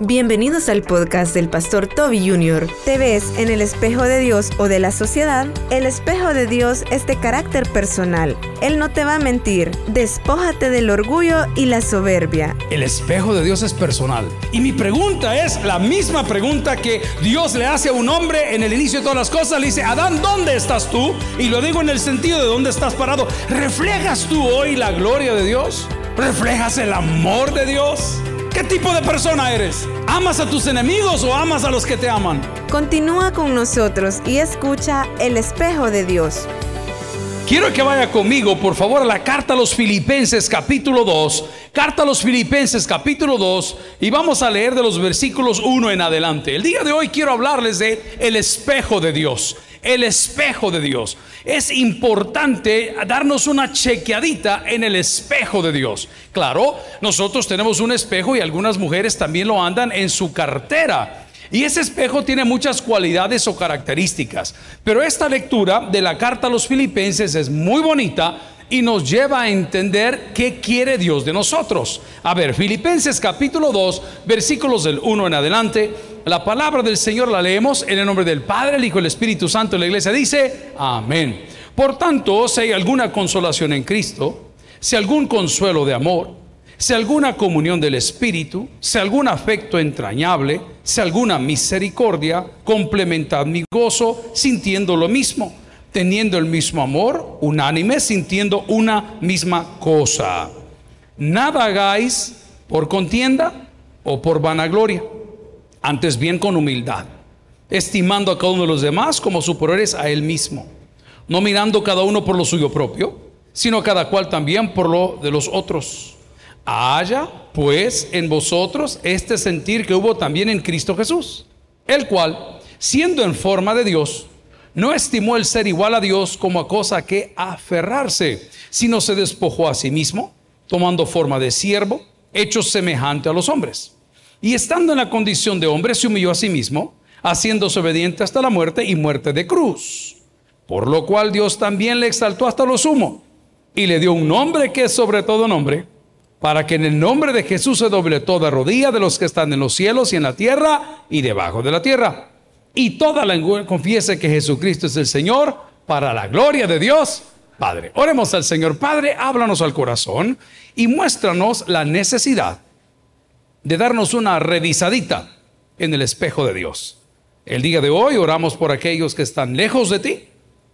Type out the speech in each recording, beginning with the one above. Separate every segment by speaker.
Speaker 1: Bienvenidos al podcast del pastor Toby Jr. ¿Te ves en el espejo de Dios o de la sociedad? El espejo de Dios es de carácter personal. Él no te va a mentir. Despójate del orgullo y la soberbia.
Speaker 2: El espejo de Dios es personal. Y mi pregunta es la misma pregunta que Dios le hace a un hombre en el inicio de todas las cosas. Le dice, Adán, ¿dónde estás tú? Y lo digo en el sentido de dónde estás parado. ¿Reflejas tú hoy la gloria de Dios? ¿Reflejas el amor de Dios? ¿Qué tipo de persona eres? ¿Amas a tus enemigos o amas a los que te aman?
Speaker 1: Continúa con nosotros y escucha el espejo de Dios.
Speaker 2: Quiero que vaya conmigo, por favor, a la carta a los Filipenses capítulo 2. Carta a los Filipenses capítulo 2 y vamos a leer de los versículos 1 en adelante. El día de hoy quiero hablarles de el espejo de Dios el espejo de Dios. Es importante darnos una chequeadita en el espejo de Dios. Claro, nosotros tenemos un espejo y algunas mujeres también lo andan en su cartera. Y ese espejo tiene muchas cualidades o características. Pero esta lectura de la carta a los filipenses es muy bonita y nos lleva a entender qué quiere Dios de nosotros. A ver, Filipenses capítulo 2, versículos del 1 en adelante. La palabra del Señor la leemos en el nombre del Padre, el Hijo y el Espíritu Santo. La iglesia dice, amén. Por tanto, si hay alguna consolación en Cristo, si algún consuelo de amor, si alguna comunión del Espíritu, si algún afecto entrañable, si alguna misericordia, complementad mi gozo sintiendo lo mismo teniendo el mismo amor, unánime, sintiendo una misma cosa. Nada hagáis por contienda o por vanagloria, antes bien con humildad, estimando a cada uno de los demás como superiores a él mismo, no mirando cada uno por lo suyo propio, sino cada cual también por lo de los otros. Haya pues en vosotros este sentir que hubo también en Cristo Jesús, el cual, siendo en forma de Dios, no estimó el ser igual a Dios como a cosa que aferrarse, sino se despojó a sí mismo, tomando forma de siervo, hecho semejante a los hombres. Y estando en la condición de hombre, se humilló a sí mismo, haciéndose obediente hasta la muerte y muerte de cruz. Por lo cual Dios también le exaltó hasta lo sumo y le dio un nombre que es sobre todo nombre, para que en el nombre de Jesús se doble toda rodilla de los que están en los cielos y en la tierra y debajo de la tierra y toda lengua confiese que Jesucristo es el Señor para la gloria de Dios Padre. Oremos al Señor Padre, háblanos al corazón y muéstranos la necesidad de darnos una revisadita en el espejo de Dios. El día de hoy oramos por aquellos que están lejos de ti,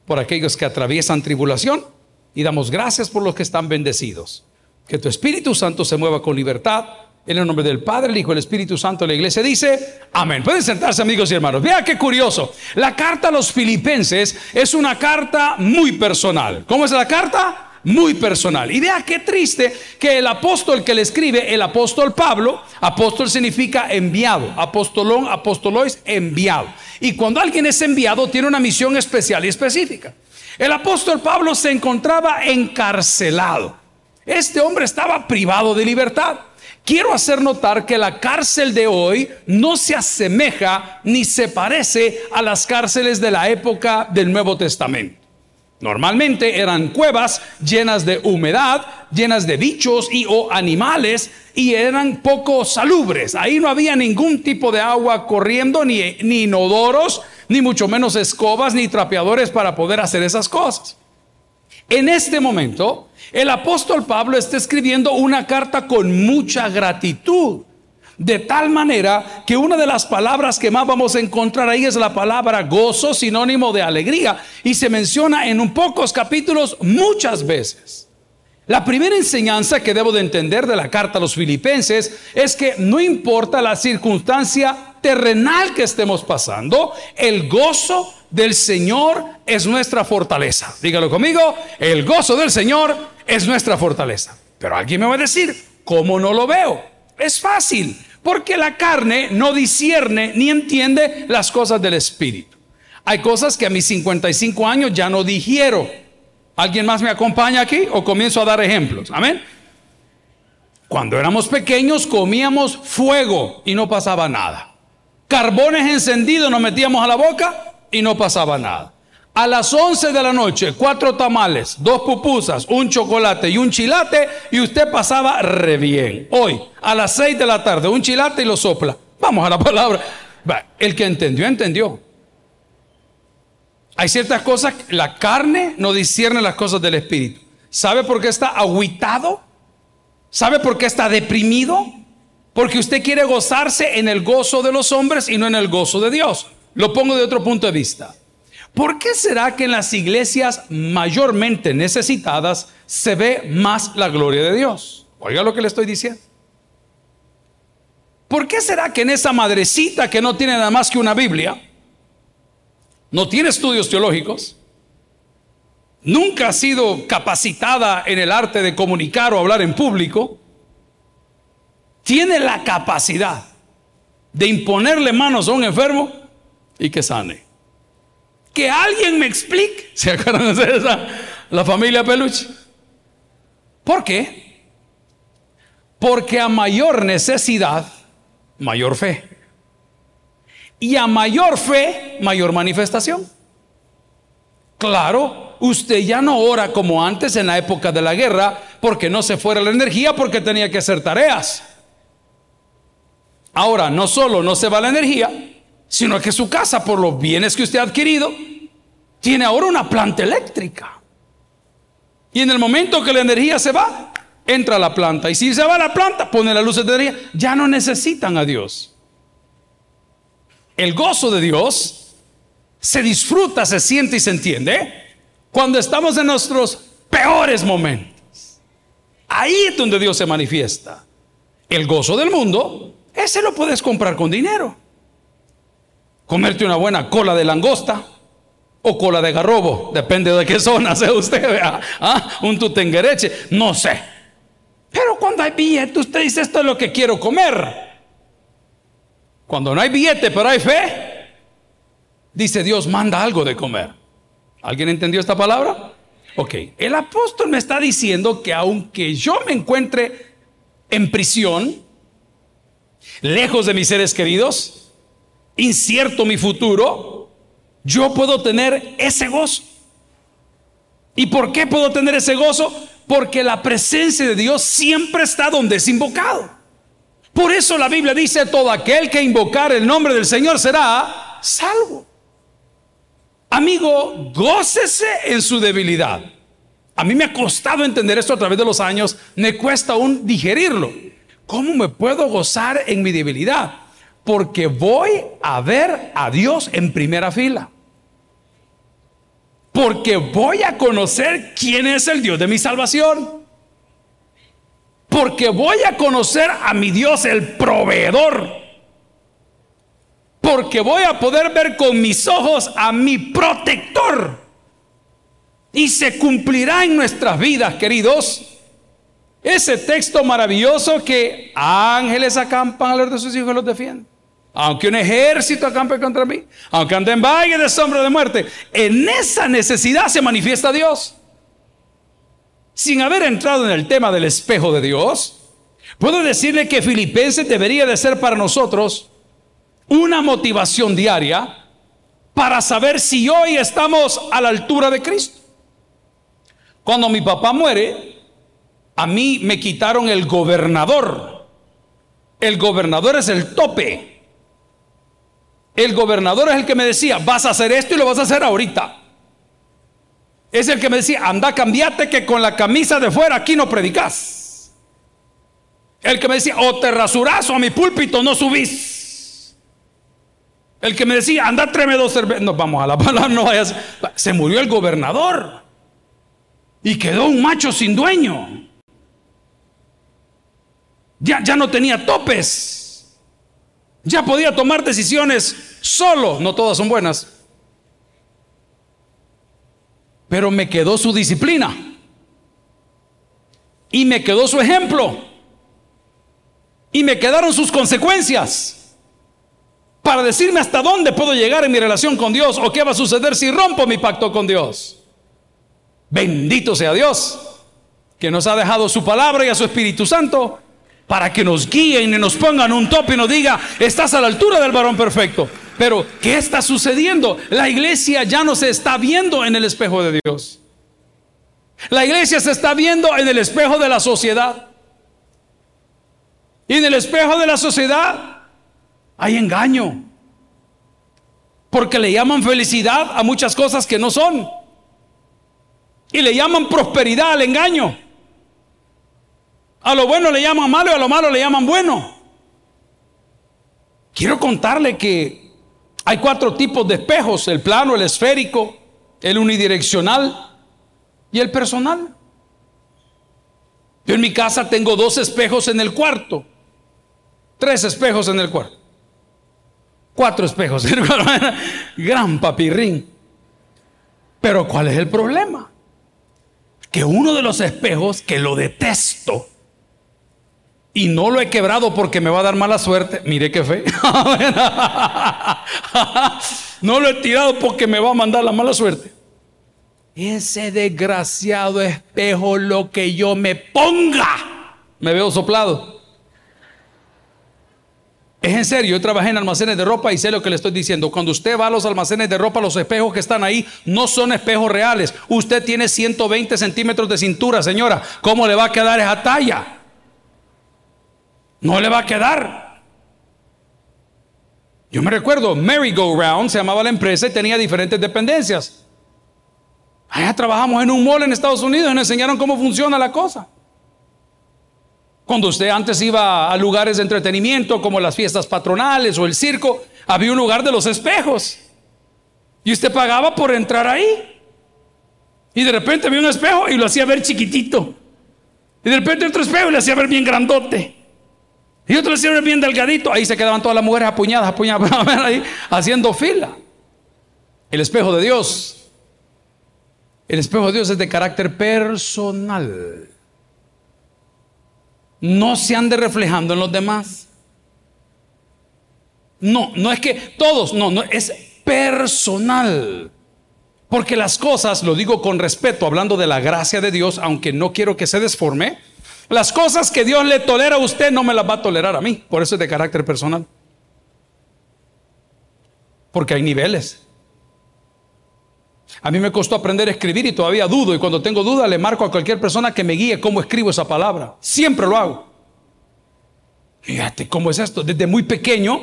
Speaker 2: por aquellos que atraviesan tribulación y damos gracias por los que están bendecidos. Que tu Espíritu Santo se mueva con libertad en el nombre del Padre, el Hijo el Espíritu Santo, la iglesia dice, amén. Pueden sentarse amigos y hermanos. Vea qué curioso. La carta a los filipenses es una carta muy personal. ¿Cómo es la carta? Muy personal. Y vea qué triste que el apóstol que le escribe, el apóstol Pablo, apóstol significa enviado, apostolón, apostolois, enviado. Y cuando alguien es enviado, tiene una misión especial y específica. El apóstol Pablo se encontraba encarcelado. Este hombre estaba privado de libertad. Quiero hacer notar que la cárcel de hoy no se asemeja ni se parece a las cárceles de la época del Nuevo Testamento. Normalmente eran cuevas llenas de humedad, llenas de bichos y o animales y eran poco salubres. Ahí no había ningún tipo de agua corriendo, ni, ni inodoros, ni mucho menos escobas, ni trapeadores para poder hacer esas cosas. En este momento, el apóstol Pablo está escribiendo una carta con mucha gratitud. De tal manera que una de las palabras que más vamos a encontrar ahí es la palabra gozo, sinónimo de alegría, y se menciona en un pocos capítulos muchas veces. La primera enseñanza que debo de entender de la carta a los filipenses es que no importa la circunstancia terrenal que estemos pasando, el gozo del Señor es nuestra fortaleza. Dígalo conmigo, el gozo del Señor es nuestra fortaleza. Pero alguien me va a decir, ¿cómo no lo veo? Es fácil, porque la carne no discierne ni entiende las cosas del Espíritu. Hay cosas que a mis 55 años ya no digiero. ¿Alguien más me acompaña aquí o comienzo a dar ejemplos? Amén. Cuando éramos pequeños comíamos fuego y no pasaba nada. Carbones encendidos nos metíamos a la boca y no pasaba nada. A las 11 de la noche, cuatro tamales, dos pupusas, un chocolate y un chilate y usted pasaba re bien. Hoy, a las 6 de la tarde, un chilate y lo sopla. Vamos a la palabra. El que entendió, entendió. Hay ciertas cosas, la carne no discierne las cosas del espíritu. ¿Sabe por qué está aguitado? ¿Sabe por qué está deprimido? Porque usted quiere gozarse en el gozo de los hombres y no en el gozo de Dios. Lo pongo de otro punto de vista. ¿Por qué será que en las iglesias mayormente necesitadas se ve más la gloria de Dios? Oiga lo que le estoy diciendo. ¿Por qué será que en esa madrecita que no tiene nada más que una Biblia, no tiene estudios teológicos, nunca ha sido capacitada en el arte de comunicar o hablar en público, tiene la capacidad de imponerle manos a un enfermo y que sane? Que alguien me explique. ¿Se acuerdan de esa? La familia Peluche. ¿Por qué? Porque a mayor necesidad, mayor fe. Y a mayor fe, mayor manifestación. Claro, usted ya no ora como antes en la época de la guerra porque no se fuera la energía porque tenía que hacer tareas. Ahora, no solo no se va la energía, sino que su casa, por los bienes que usted ha adquirido, tiene ahora una planta eléctrica. Y en el momento que la energía se va, entra la planta. Y si se va la planta, pone las luces de energía. Ya no necesitan a Dios. El gozo de Dios se disfruta, se siente y se entiende cuando estamos en nuestros peores momentos. Ahí es donde Dios se manifiesta. El gozo del mundo, ese lo puedes comprar con dinero. Comerte una buena cola de langosta o cola de garrobo, depende de qué zona sea usted. ¿Ah? un tutenguereche, no sé. Pero cuando hay billete, usted dice, esto es lo que quiero comer. Cuando no hay billete, pero hay fe, dice Dios, manda algo de comer. ¿Alguien entendió esta palabra? Ok, el apóstol me está diciendo que aunque yo me encuentre en prisión, lejos de mis seres queridos, incierto mi futuro, yo puedo tener ese gozo. ¿Y por qué puedo tener ese gozo? Porque la presencia de Dios siempre está donde es invocado. Por eso la Biblia dice, todo aquel que invocar el nombre del Señor será salvo. Amigo, gócese en su debilidad. A mí me ha costado entender esto a través de los años, me cuesta aún digerirlo. ¿Cómo me puedo gozar en mi debilidad? Porque voy a ver a Dios en primera fila. Porque voy a conocer quién es el Dios de mi salvación. Porque voy a conocer a mi Dios el proveedor. Porque voy a poder ver con mis ojos a mi protector. Y se cumplirá en nuestras vidas, queridos, ese texto maravilloso que ángeles acampan a los de sus hijos y los defienden. Aunque un ejército acampe contra mí, aunque ande en valle de sombra de muerte, en esa necesidad se manifiesta Dios. Sin haber entrado en el tema del espejo de Dios, puedo decirle que Filipenses debería de ser para nosotros una motivación diaria para saber si hoy estamos a la altura de Cristo. Cuando mi papá muere, a mí me quitaron el gobernador. El gobernador es el tope. El gobernador es el que me decía, vas a hacer esto y lo vas a hacer ahorita. Es el que me decía, anda, cambiate que con la camisa de fuera aquí no predicas. El que me decía, o te rasuras o a mi púlpito no subís. El que me decía, anda, tréme dos cervezas. No, vamos a la palabra, no vayas. Se murió el gobernador. Y quedó un macho sin dueño. Ya, ya no tenía topes. Ya podía tomar decisiones solo, no todas son buenas. Pero me quedó su disciplina. Y me quedó su ejemplo. Y me quedaron sus consecuencias. Para decirme hasta dónde puedo llegar en mi relación con Dios o qué va a suceder si rompo mi pacto con Dios. Bendito sea Dios, que nos ha dejado su palabra y a su Espíritu Santo para que nos guíen y nos pongan un tope y nos diga, estás a la altura del varón perfecto. Pero, ¿qué está sucediendo? La iglesia ya no se está viendo en el espejo de Dios. La iglesia se está viendo en el espejo de la sociedad. Y en el espejo de la sociedad hay engaño. Porque le llaman felicidad a muchas cosas que no son. Y le llaman prosperidad al engaño. A lo bueno le llaman malo y a lo malo le llaman bueno. Quiero contarle que hay cuatro tipos de espejos, el plano, el esférico, el unidireccional y el personal. Yo en mi casa tengo dos espejos en el cuarto, tres espejos en el cuarto, cuatro espejos, gran papirrín. Pero ¿cuál es el problema? Que uno de los espejos, que lo detesto, y no lo he quebrado porque me va a dar mala suerte. Mire qué fe. no lo he tirado porque me va a mandar la mala suerte. Ese desgraciado espejo, lo que yo me ponga, me veo soplado. Es en serio, yo trabajé en almacenes de ropa y sé lo que le estoy diciendo. Cuando usted va a los almacenes de ropa, los espejos que están ahí no son espejos reales. Usted tiene 120 centímetros de cintura, señora. ¿Cómo le va a quedar esa talla? No le va a quedar. Yo me recuerdo, Merry Go Round se llamaba la empresa y tenía diferentes dependencias. Allá trabajamos en un mall en Estados Unidos y nos enseñaron cómo funciona la cosa. Cuando usted antes iba a lugares de entretenimiento como las fiestas patronales o el circo, había un lugar de los espejos. Y usted pagaba por entrar ahí. Y de repente había un espejo y lo hacía ver chiquitito. Y de repente otro espejo y lo hacía ver bien grandote. Y otro hicieron bien delgadito. Ahí se quedaban todas las mujeres apuñadas, apuñadas, ahí, haciendo fila. El espejo de Dios. El espejo de Dios es de carácter personal. No se ande reflejando en los demás. No, no es que todos, no, no, es personal. Porque las cosas, lo digo con respeto, hablando de la gracia de Dios, aunque no quiero que se desforme, las cosas que Dios le tolera a usted no me las va a tolerar a mí. Por eso es de carácter personal. Porque hay niveles. A mí me costó aprender a escribir y todavía dudo. Y cuando tengo duda le marco a cualquier persona que me guíe cómo escribo esa palabra. Siempre lo hago. Fíjate cómo es esto. Desde muy pequeño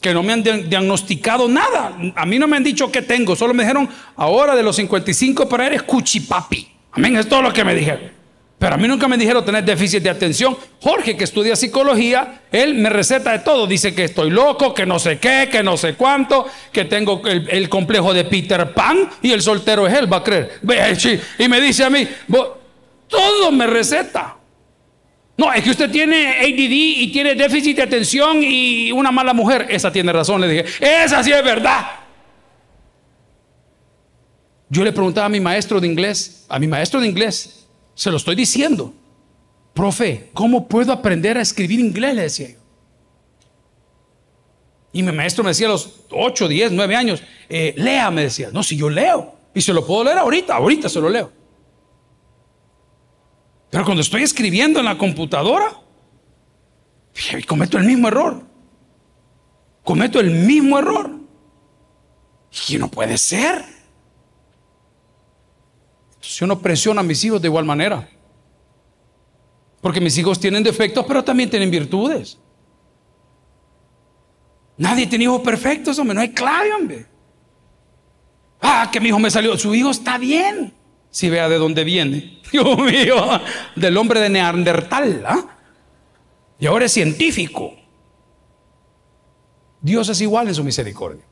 Speaker 2: que no me han diagnosticado nada. A mí no me han dicho qué tengo. Solo me dijeron, ahora de los 55 para eres cuchipapi. Amén. Es todo lo que me dijeron. Pero a mí nunca me dijeron tener déficit de atención. Jorge, que estudia psicología, él me receta de todo. Dice que estoy loco, que no sé qué, que no sé cuánto, que tengo el, complejo de Peter Pan y el soltero es él, va a creer. Y me dice a mí, todo me receta. No, es que usted tiene ADD y tiene déficit de atención y una mala mujer. Esa tiene razón, le dije. Esa sí es verdad. Yo le preguntaba a mi maestro de inglés, a mi maestro de inglés, se lo estoy diciendo. Profe, ¿cómo puedo aprender a escribir inglés? Le decía yo. Y mi maestro me decía a los 8, 10, 9 años, eh, lea, me decía. No, si yo leo. Y se lo puedo leer ahorita, ahorita se lo leo. Pero cuando estoy escribiendo en la computadora, cometo el mismo error. Cometo el mismo error. Y no puede ser. Si uno presiona a mis hijos de igual manera. Porque mis hijos tienen defectos, pero también tienen virtudes. Nadie tiene hijos perfectos, hombre, no hay clave, hombre. Ah, que mi hijo me salió. Su hijo está bien. Si vea de dónde viene. Dios mío, del hombre de Neandertal. ¿ah? Y ahora es científico. Dios es igual en su misericordia.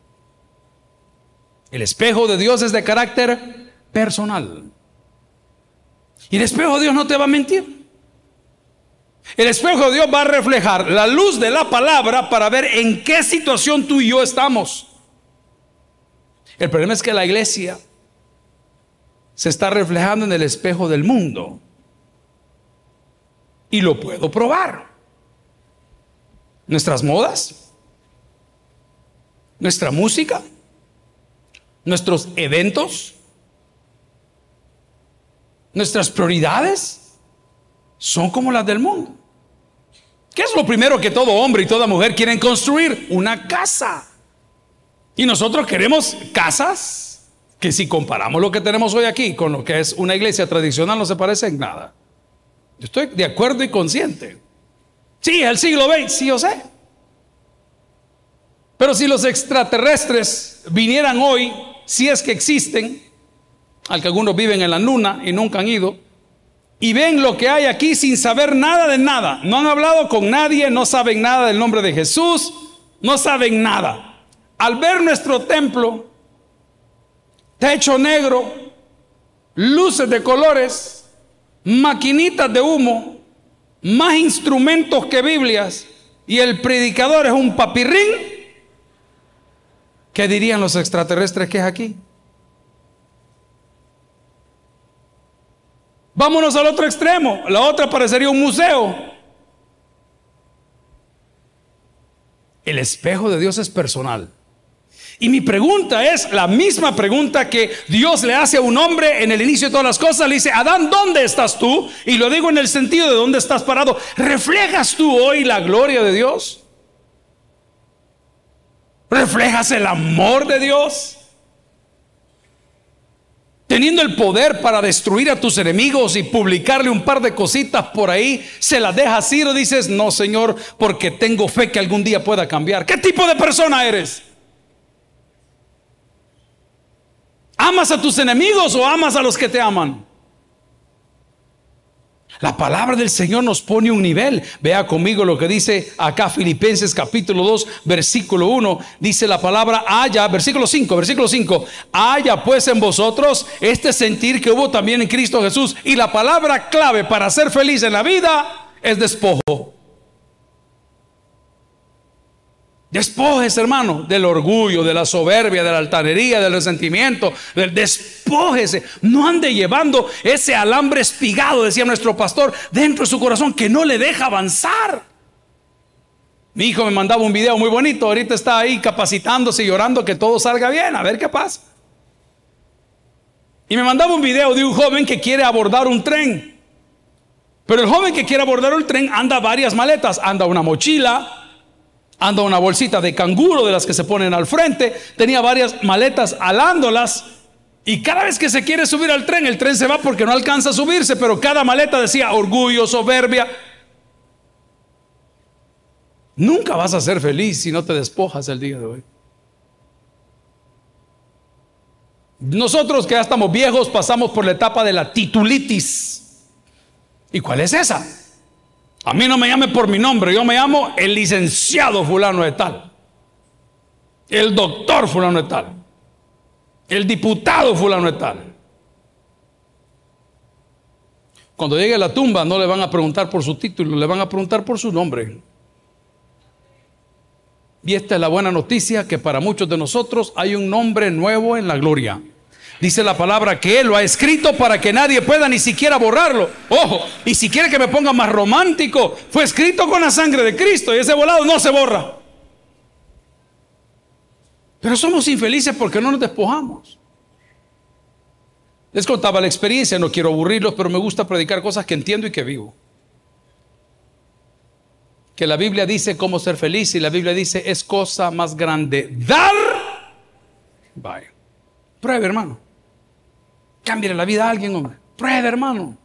Speaker 2: El espejo de Dios es de carácter personal. Y el espejo de Dios no te va a mentir. El espejo de Dios va a reflejar la luz de la palabra para ver en qué situación tú y yo estamos. El problema es que la iglesia se está reflejando en el espejo del mundo. Y lo puedo probar. Nuestras modas, nuestra música, nuestros eventos, Nuestras prioridades son como las del mundo. ¿Qué es lo primero que todo hombre y toda mujer quieren construir? Una casa. Y nosotros queremos casas que si comparamos lo que tenemos hoy aquí con lo que es una iglesia tradicional no se parece en nada. Yo estoy de acuerdo y consciente. Sí, el siglo XX, sí, yo sé. Pero si los extraterrestres vinieran hoy, si es que existen, al que algunos viven en la luna y nunca han ido, y ven lo que hay aquí sin saber nada de nada, no han hablado con nadie, no saben nada del nombre de Jesús, no saben nada. Al ver nuestro templo, techo negro, luces de colores, maquinitas de humo, más instrumentos que Biblias, y el predicador es un papirrín, ¿Qué dirían los extraterrestres que es aquí? Vámonos al otro extremo. La otra parecería un museo. El espejo de Dios es personal. Y mi pregunta es la misma pregunta que Dios le hace a un hombre en el inicio de todas las cosas. Le dice, Adán, ¿dónde estás tú? Y lo digo en el sentido de dónde estás parado. ¿Reflejas tú hoy la gloria de Dios? ¿Reflejas el amor de Dios? Teniendo el poder para destruir a tus enemigos y publicarle un par de cositas por ahí, se las dejas ir o dices, no Señor, porque tengo fe que algún día pueda cambiar. ¿Qué tipo de persona eres? ¿Amas a tus enemigos o amas a los que te aman? La palabra del Señor nos pone un nivel. Vea conmigo lo que dice acá Filipenses capítulo 2, versículo 1. Dice la palabra haya, versículo 5, versículo 5. Haya pues en vosotros este sentir que hubo también en Cristo Jesús. Y la palabra clave para ser feliz en la vida es despojo. Despojes, hermano, del orgullo, de la soberbia, de la altanería, del resentimiento, del despójese. No ande llevando ese alambre espigado, decía nuestro pastor, dentro de su corazón que no le deja avanzar. Mi hijo me mandaba un video muy bonito, ahorita está ahí capacitándose y llorando que todo salga bien, a ver qué pasa. Y me mandaba un video de un joven que quiere abordar un tren. Pero el joven que quiere abordar un tren anda varias maletas, anda una mochila, anda una bolsita de canguro de las que se ponen al frente, tenía varias maletas alándolas y cada vez que se quiere subir al tren, el tren se va porque no alcanza a subirse, pero cada maleta decía orgullo, soberbia. Nunca vas a ser feliz si no te despojas el día de hoy. Nosotros que ya estamos viejos pasamos por la etapa de la titulitis. ¿Y cuál es esa? A mí no me llame por mi nombre, yo me llamo el licenciado fulano de tal, el doctor fulano de tal, el diputado fulano de tal. Cuando llegue a la tumba no le van a preguntar por su título, le van a preguntar por su nombre. Y esta es la buena noticia que para muchos de nosotros hay un nombre nuevo en la gloria. Dice la palabra que Él lo ha escrito para que nadie pueda ni siquiera borrarlo. Ojo, y si quiere que me ponga más romántico, fue escrito con la sangre de Cristo y ese volado no se borra. Pero somos infelices porque no nos despojamos. Les contaba la experiencia, no quiero aburrirlos, pero me gusta predicar cosas que entiendo y que vivo. Que la Biblia dice cómo ser feliz y la Biblia dice es cosa más grande dar. Vaya. Pruebe, hermano. Cambie la vida a alguien, hombre. Pruebe, hermano.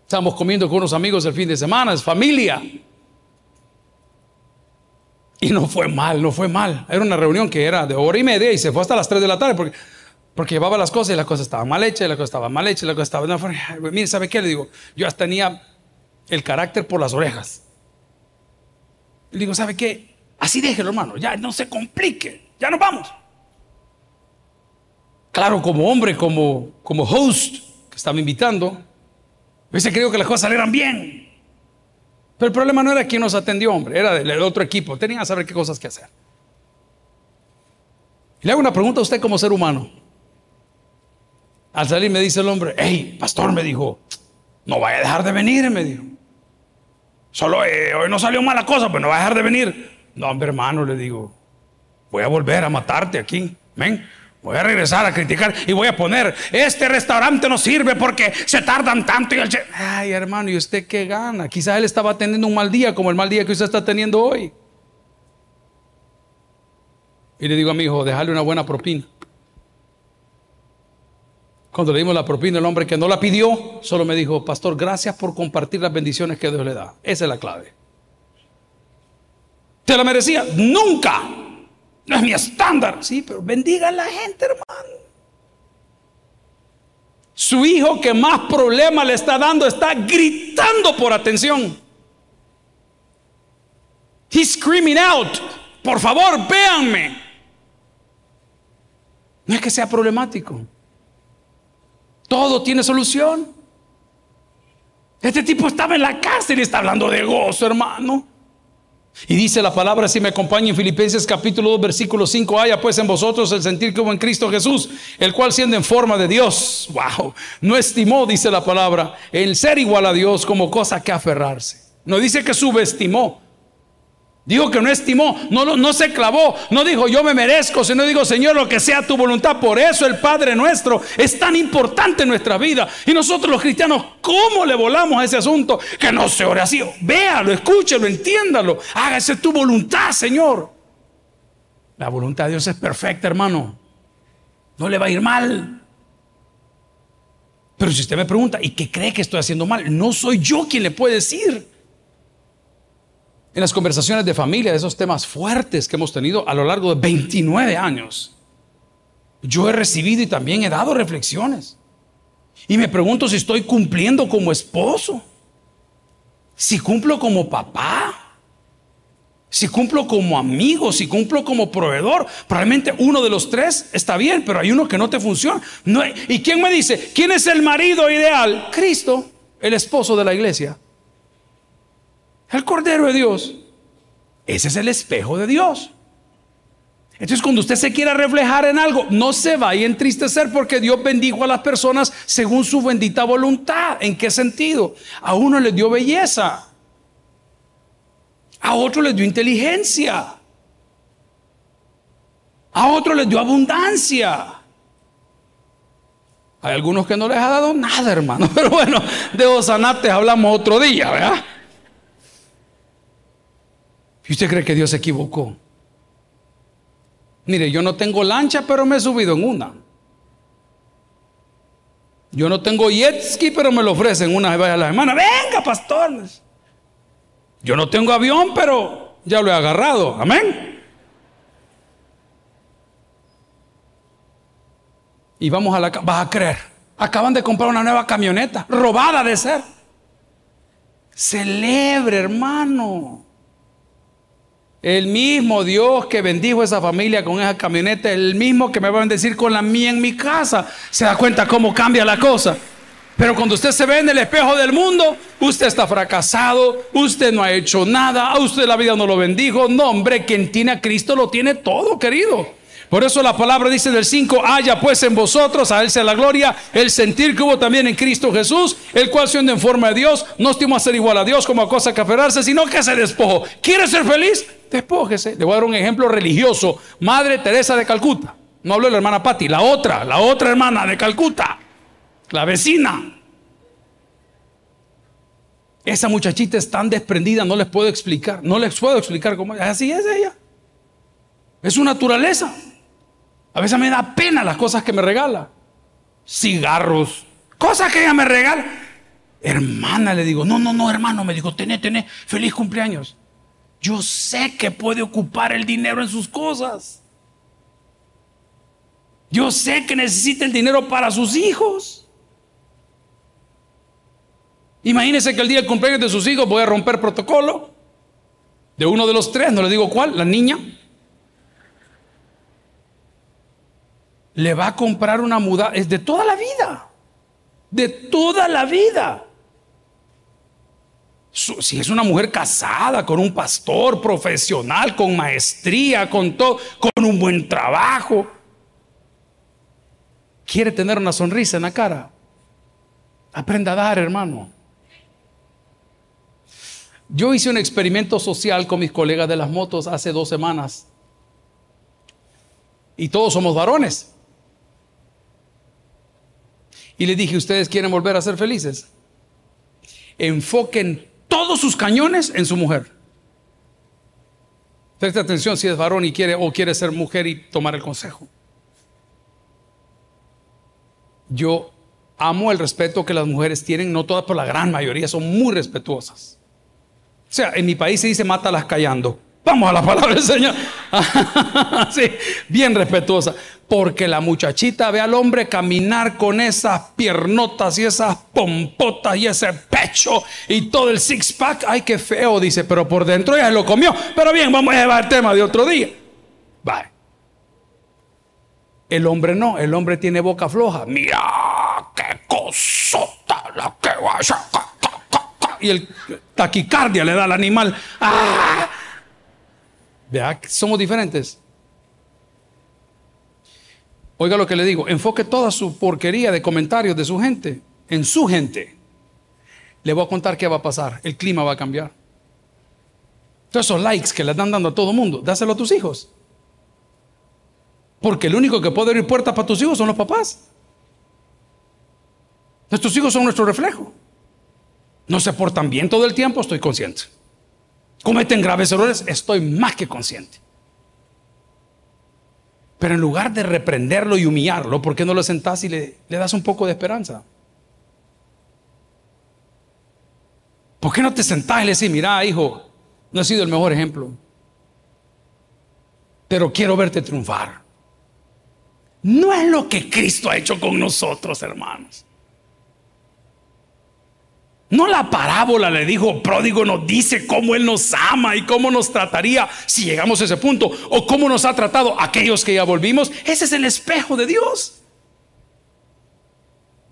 Speaker 2: Estamos comiendo con unos amigos el fin de semana, es familia. Y no fue mal, no fue mal. Era una reunión que era de hora y media y se fue hasta las 3 de la tarde porque, porque llevaba las cosas y las cosas estaban mal hechas, y las cosas estaban mal hechas, y las cosas estaban... No, mire, ¿sabe qué? Le digo, yo hasta tenía el carácter por las orejas. Le digo, ¿sabe qué? Así déjelo, hermano, ya no se complique, ya nos vamos. Claro, como hombre, como, como host que estaba invitando, hubiese creído que las cosas salieran bien. Pero el problema no era quien nos atendió, hombre, era del otro equipo. Tenía que saber qué cosas que hacer. Y le hago una pregunta a usted como ser humano. Al salir me dice el hombre, hey, pastor, me dijo, no vaya a dejar de venir, me dijo. Solo eh, hoy no salió mala cosa, pues no va a dejar de venir. No, hombre, hermano, le digo, voy a volver a matarte aquí. Ven, Voy a regresar a criticar y voy a poner, este restaurante no sirve porque se tardan tanto y el... Ay, hermano, ¿y usted qué gana? Quizá él estaba teniendo un mal día como el mal día que usted está teniendo hoy. Y le digo a mi hijo, déjale una buena propina. Cuando le dimos la propina, el hombre que no la pidió, solo me dijo, pastor, gracias por compartir las bendiciones que Dios le da. Esa es la clave. ¿Se la merecía? Nunca. No es mi estándar. Sí, pero bendiga a la gente, hermano. Su hijo que más problema le está dando está gritando por atención. He's screaming out. Por favor, véanme. No es que sea problemático. Todo tiene solución. Este tipo estaba en la cárcel y está hablando de gozo, hermano. Y dice la palabra, si me acompaña en Filipenses capítulo 2, versículo 5, haya pues en vosotros el sentir que hubo en Cristo Jesús, el cual siendo en forma de Dios, wow, no estimó, dice la palabra, el ser igual a Dios como cosa que aferrarse. No dice que subestimó, Dijo que no estimó, no, no se clavó, no dijo yo me merezco, sino digo Señor lo que sea tu voluntad. Por eso el Padre nuestro es tan importante en nuestra vida. Y nosotros los cristianos, ¿cómo le volamos a ese asunto? Que no se ore así. Véalo, escúchelo, entiéndalo. Hágase tu voluntad, Señor. La voluntad de Dios es perfecta, hermano. No le va a ir mal. Pero si usted me pregunta, ¿y qué cree que estoy haciendo mal? No soy yo quien le puede decir en las conversaciones de familia, de esos temas fuertes que hemos tenido a lo largo de 29 años, yo he recibido y también he dado reflexiones. Y me pregunto si estoy cumpliendo como esposo, si cumplo como papá, si cumplo como amigo, si cumplo como proveedor. Probablemente uno de los tres está bien, pero hay uno que no te funciona. ¿Y quién me dice? ¿Quién es el marido ideal? Cristo, el esposo de la iglesia. El Cordero de Dios. Ese es el espejo de Dios. Entonces cuando usted se quiera reflejar en algo, no se vaya a entristecer porque Dios bendijo a las personas según su bendita voluntad. ¿En qué sentido? A uno le dio belleza. A otro le dio inteligencia. A otro les dio abundancia. Hay algunos que no les ha dado nada, hermano. Pero bueno, de Osanates hablamos otro día, ¿verdad? ¿Y usted cree que Dios se equivocó? Mire, yo no tengo lancha, pero me he subido en una. Yo no tengo jet ski, pero me lo ofrecen una vez a la semana. Venga, pastores. Yo no tengo avión, pero ya lo he agarrado. Amén. Y vamos a la... Vas a creer. Acaban de comprar una nueva camioneta, robada de ser. Celebre, hermano. El mismo Dios que bendijo esa familia con esa camioneta, el mismo que me va a bendecir con la mía en mi casa. Se da cuenta cómo cambia la cosa. Pero cuando usted se ve en el espejo del mundo, usted está fracasado, usted no ha hecho nada, a usted la vida no lo bendijo. No, hombre, quien tiene a Cristo lo tiene todo, querido. Por eso la palabra dice del 5, haya pues en vosotros, a Él sea la gloria, el sentir que hubo también en Cristo Jesús, el cual siendo en forma de Dios, no estimó a ser igual a Dios como a cosa que aferrarse, sino que se despojó. ¿Quiere ser feliz? Despójese. Le voy a dar un ejemplo religioso. Madre Teresa de Calcuta. No hablo de la hermana Patti, la otra, la otra hermana de Calcuta, la vecina. Esa muchachita es tan desprendida, no les puedo explicar, no les puedo explicar cómo Así es ella. Es su naturaleza. A veces me da pena las cosas que me regala. Cigarros, cosas que ella me regala. Hermana, le digo, no, no, no, hermano, me dijo, tené, tené, feliz cumpleaños. Yo sé que puede ocupar el dinero en sus cosas. Yo sé que necesita el dinero para sus hijos. Imagínese que el día del cumpleaños de sus hijos voy a romper protocolo de uno de los tres, no le digo cuál, la niña. Le va a comprar una muda, es de toda la vida, de toda la vida. Si es una mujer casada con un pastor profesional, con maestría, con todo, con un buen trabajo, quiere tener una sonrisa en la cara. Aprenda a dar, hermano. Yo hice un experimento social con mis colegas de las motos hace dos semanas. Y todos somos varones. Y le dije, ¿ustedes quieren volver a ser felices? Enfoquen todos sus cañones en su mujer. Presta atención si es varón y quiere o quiere ser mujer y tomar el consejo. Yo amo el respeto que las mujeres tienen, no todas, pero la gran mayoría son muy respetuosas. O sea, en mi país se dice mátalas callando. Vamos a la palabra del Señor. sí, bien respetuosa. Porque la muchachita ve al hombre caminar con esas piernotas y esas pompotas y ese pecho y todo el six pack. Ay, qué feo, dice, pero por dentro ya lo comió. Pero bien, vamos a llevar el tema de otro día. Bye. El hombre no, el hombre tiene boca floja. Mira, qué cosota la que vaya. Y el taquicardia le da al animal. ¡Ah! Vea, somos diferentes. Oiga lo que le digo, enfoque toda su porquería de comentarios de su gente en su gente. Le voy a contar qué va a pasar. El clima va a cambiar. Todos esos likes que le están dando a todo mundo, dáselo a tus hijos. Porque el único que puede abrir puertas para tus hijos son los papás. Nuestros hijos son nuestro reflejo. No se portan bien todo el tiempo, estoy consciente. Cometen graves errores, estoy más que consciente. Pero en lugar de reprenderlo y humillarlo, ¿por qué no lo sentás y le, das un poco de esperanza? ¿Por qué no te sentás y le decís, mira, hijo, no he sido el mejor ejemplo, pero quiero verte triunfar? No es lo que Cristo ha hecho con nosotros, hermanos. No la parábola le dijo pródigo nos dice cómo Él nos ama y cómo nos trataría si llegamos a ese punto o cómo nos ha tratado aquellos que ya volvimos. Ese es el espejo de Dios.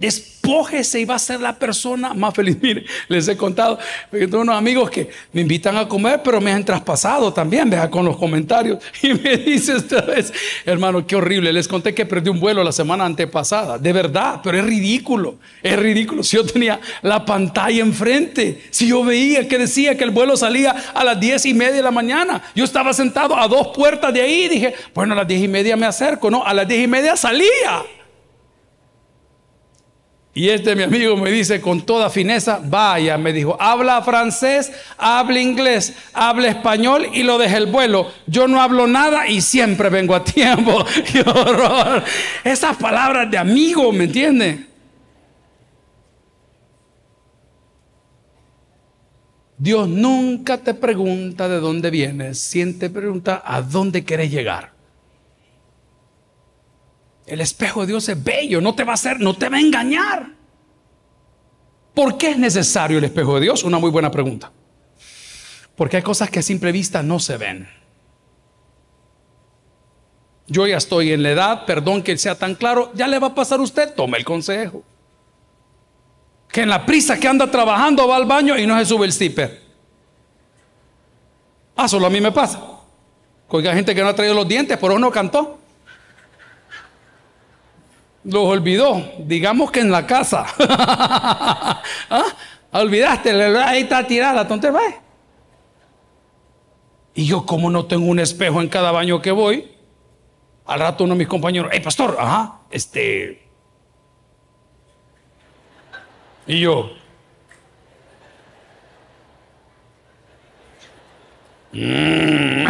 Speaker 2: Despójese y va a ser la persona más feliz. Mire, les he contado, tengo unos amigos que me invitan a comer, pero me han traspasado también, vea, con los comentarios. Y me dice esta vez, hermano, qué horrible. Les conté que perdí un vuelo la semana antepasada. De verdad, pero es ridículo. Es ridículo. Si yo tenía la pantalla enfrente, si yo veía que decía que el vuelo salía a las diez y media de la mañana, yo estaba sentado a dos puertas de ahí dije, bueno, a las diez y media me acerco. No, a las diez y media salía. Y este mi amigo me dice con toda fineza, vaya, me dijo, habla francés, habla inglés, habla español y lo deja el vuelo. Yo no hablo nada y siempre vengo a tiempo. ¡Qué horror! Esas palabras de amigo, ¿me entiende? Dios nunca te pregunta de dónde vienes, siempre te pregunta a dónde quieres llegar. El espejo de Dios es bello, no te va a hacer, no te va a engañar. ¿Por qué es necesario el espejo de Dios? Una muy buena pregunta. Porque hay cosas que a simple vista no se ven. Yo ya estoy en la edad, perdón que sea tan claro, ya le va a pasar a usted, tome el consejo. Que en la prisa que anda trabajando va al baño y no se sube el zipper. Ah, solo a mí me pasa. Hay gente que no ha traído los dientes, pero uno cantó los olvidó, digamos que en la casa. ¿Ah? Olvidaste, ahí está tirada, tonte, va. Y yo, como no tengo un espejo en cada baño que voy, al rato uno de mis compañeros, hey pastor, ajá, este. Y yo. Mmm.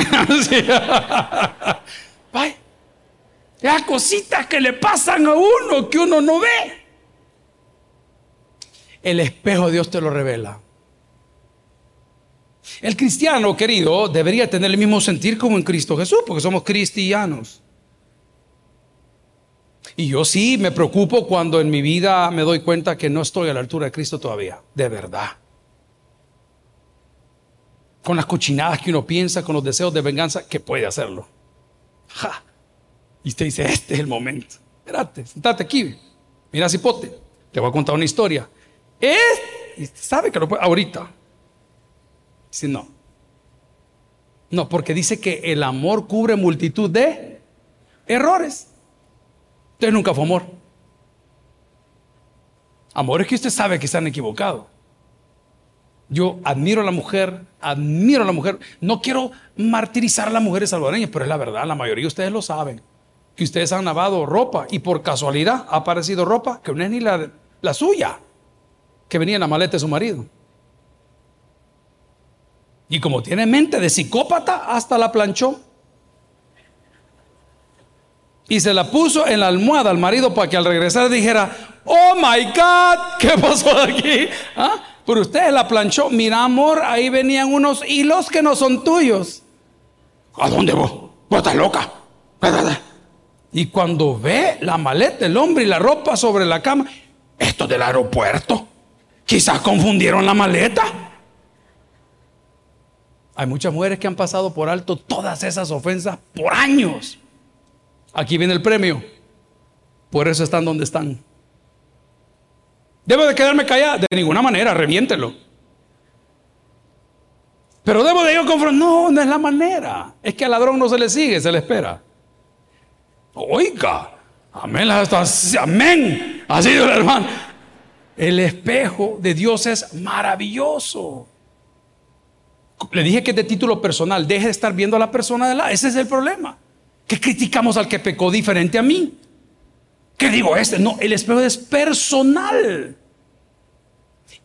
Speaker 2: Hay cositas que le pasan a uno que uno no ve. El espejo de Dios te lo revela. El cristiano, querido, debería tener el mismo sentir como en Cristo Jesús, porque somos cristianos. Y yo sí me preocupo cuando en mi vida me doy cuenta que no estoy a la altura de Cristo todavía, de verdad. Con las cochinadas que uno piensa, con los deseos de venganza, que puede hacerlo. Ja. Y usted dice, este es el momento. Espérate, sentate aquí. Mira, cipote, te voy a contar una historia. Es, y sabe que lo puede, ahorita. Dice, no. No, porque dice que el amor cubre multitud de errores. Entonces nunca fue amor. Amor es que usted sabe que están equivocados. Yo admiro a la mujer, admiro a la mujer. No quiero martirizar a las mujeres salvadoreñas, pero es la verdad, la mayoría de ustedes lo saben que ustedes han lavado ropa y por casualidad ha aparecido ropa que no es ni la, la suya, que venía en la maleta de su marido. Y como tiene mente de psicópata, hasta la planchó. Y se la puso en la almohada al marido para que al regresar dijera, oh my God, ¿qué pasó aquí? ¿Ah? Pero usted la planchó, mira amor, ahí venían unos hilos que no son tuyos. ¿A dónde vos? ¿Vos estás loca? Y cuando ve la maleta, el hombre y la ropa sobre la cama, esto del aeropuerto, quizás confundieron la maleta. Hay muchas mujeres que han pasado por alto todas esas ofensas por años. Aquí viene el premio. Por eso están donde están. ¿Debo de quedarme callada? De ninguna manera, reviéntelo. Pero debo de yo confrontar. No, no es la manera. Es que al ladrón no se le sigue, se le espera. Oiga, amén, amén. Sido el hermano. El espejo de Dios es maravilloso. Le dije que es de título personal. Deje de estar viendo a la persona de la. Ese es el problema. Que criticamos al que pecó diferente a mí. ¿Qué digo este? No, el espejo es personal.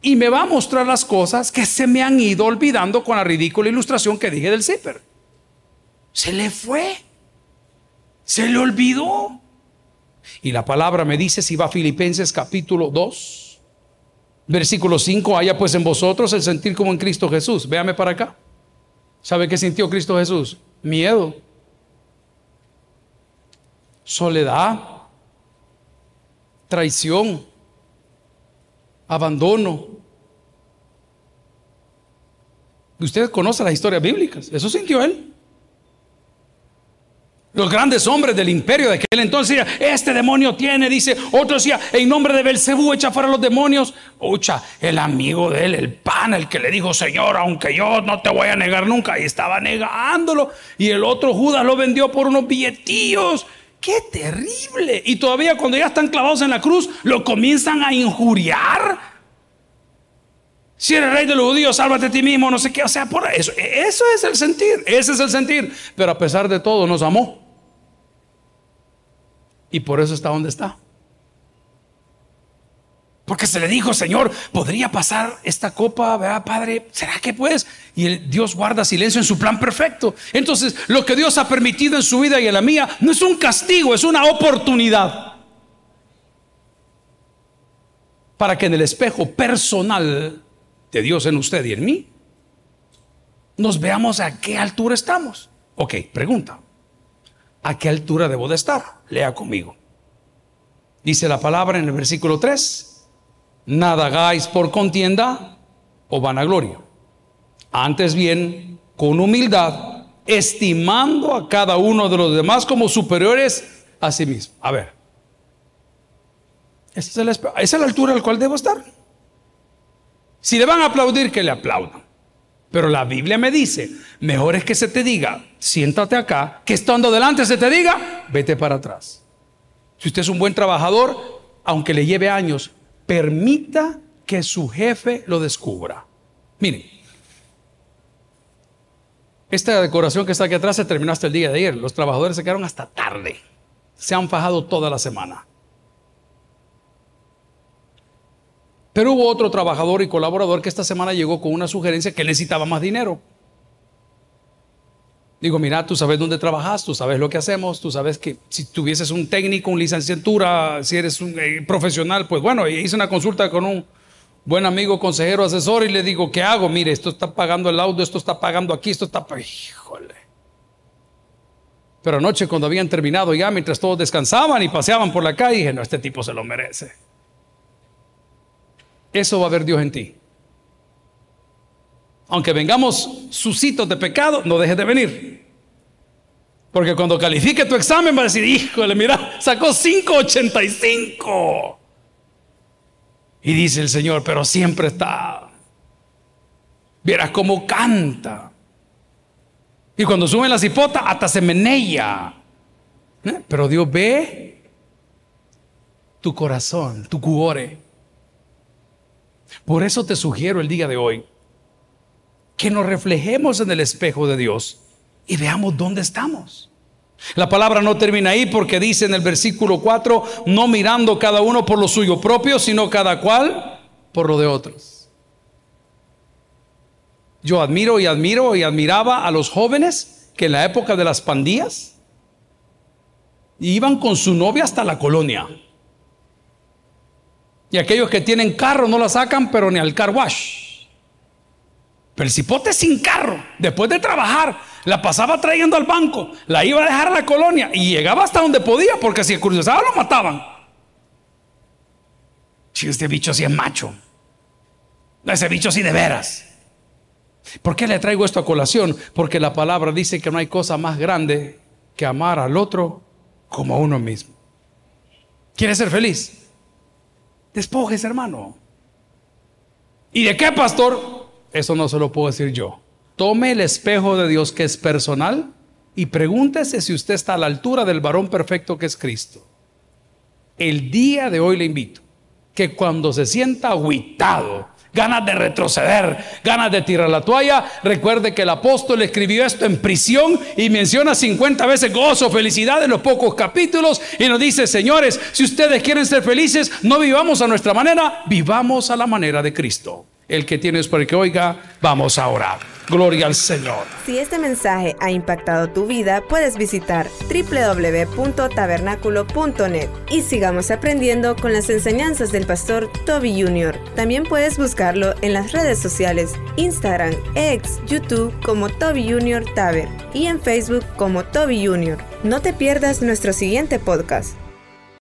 Speaker 2: Y me va a mostrar las cosas que se me han ido olvidando con la ridícula ilustración que dije del zipper. Se le fue. Se le olvidó. Y la palabra me dice, si va a Filipenses capítulo 2, versículo 5, haya pues en vosotros el sentir como en Cristo Jesús. Véame para acá. ¿Sabe qué sintió Cristo Jesús? Miedo. Soledad traición, abandono. Usted conoce las historias bíblicas, eso sintió él. Los grandes hombres del imperio de aquel entonces este demonio tiene, dice, otro decía, en nombre de Belcebú echa fuera los demonios. Ucha, el amigo de él, el pan, el que le dijo, Señor, aunque yo no te voy a negar nunca, y estaba negándolo. Y el otro Judas lo vendió por unos billetillos. ¡Qué terrible! Y todavía cuando ya están clavados en la cruz, lo comienzan a injuriar. Si eres rey de los judíos, sálvate a ti mismo, no sé qué. O sea, por eso, eso es el sentir, ese es el sentir. Pero a pesar de todo, nos amó. Y por eso está donde está. Porque se le dijo, Señor, ¿podría pasar esta copa, ¿verdad, Padre? ¿Será que puedes? Y el, Dios guarda silencio en su plan perfecto. Entonces, lo que Dios ha permitido en su vida y en la mía no es un castigo, es una oportunidad. Para que en el espejo personal de Dios en usted y en mí, nos veamos a qué altura estamos. Ok, pregunta. ¿A qué altura debo de estar? Lea conmigo. Dice la palabra en el versículo 3 nada hagáis por contienda o vanagloria. Antes bien, con humildad, estimando a cada uno de los demás como superiores a sí mismo. A ver, esa es, la, altura al cual debo estar. Si le van a aplaudir, que le aplaudan. Pero la Biblia me dice, mejor es que se te diga, siéntate acá, que estando delante se te diga, vete para atrás. Si usted es un buen trabajador, aunque le lleve años, permita que su jefe lo descubra. Miren, esta decoración que está aquí atrás se terminó hasta el día de ayer. Los trabajadores se quedaron hasta tarde. Se han fajado toda la semana. Pero hubo otro trabajador y colaborador que esta semana llegó con una sugerencia que necesitaba más dinero. Digo, mira, tú sabes dónde trabajas, tú sabes lo que hacemos, tú sabes que si tuvieses un técnico, una licenciatura, si eres un eh, profesional, pues bueno, hice una consulta con un buen amigo, consejero, asesor y le digo, ¿qué hago? Mire, esto está pagando el auto, esto está pagando aquí, esto está... Híjole. Pero anoche cuando habían terminado ya, mientras todos descansaban y paseaban por la calle, dije, no, este tipo se lo merece. Eso va a ver Dios en ti. Aunque vengamos sucitos de pecado, no dejes de venir. Porque cuando califique tu examen va a decir, híjole, mira, sacó 5.85. Y dice el Señor, pero siempre está. Vieras cómo canta. Y cuando sube la cipota, hasta se menea. ¿Eh? Pero Dios ve tu corazón, tu cuore. Por eso te sugiero el día de hoy que nos reflejemos en el espejo de Dios y veamos dónde estamos. La palabra no termina ahí porque dice en el versículo 4, no mirando cada uno por lo suyo propio, sino cada cual por lo de otros. Yo admiro y admiro y admiraba a los jóvenes que en la época de las pandillas iban con su novia hasta la colonia. Y aquellos que tienen carro no la sacan, pero ni al car wash. Pero el cipote sin carro, después de trabajar, La pasaba trayendo al banco, la iba a dejar a la colonia y llegaba hasta donde podía porque si cruzaba lo mataban. Si este bicho sí es macho. Ese bicho sí de veras. ¿Por qué le traigo esto a colación? Porque la palabra dice que no hay cosa más grande que amar al otro como a uno mismo. ¿Quiere ser feliz? Despojes, hermano. ¿Y de qué, pastor? Eso no se lo puedo decir yo. Tome el espejo de Dios que es personal y pregúntese si usted está a la altura del varón perfecto que es Cristo. El día de hoy le invito que cuando se sienta aguitado, ganas de retroceder, ganas de tirar la toalla. Recuerde que el apóstol escribió esto en prisión y menciona 50 veces gozo, felicidad en los pocos capítulos y nos dice, señores, si ustedes quieren ser felices, no vivamos a nuestra manera, vivamos a la manera de Cristo. El que tienes el que oiga, vamos a orar. Gloria al Señor.
Speaker 1: Si este mensaje ha impactado tu vida, puedes visitar www.tabernaculo.net y sigamos aprendiendo con las enseñanzas del pastor Toby Jr. También puedes buscarlo en las redes sociales, Instagram, X, YouTube como Toby Jr. Taber y en Facebook como Toby Jr. No te pierdas nuestro siguiente podcast.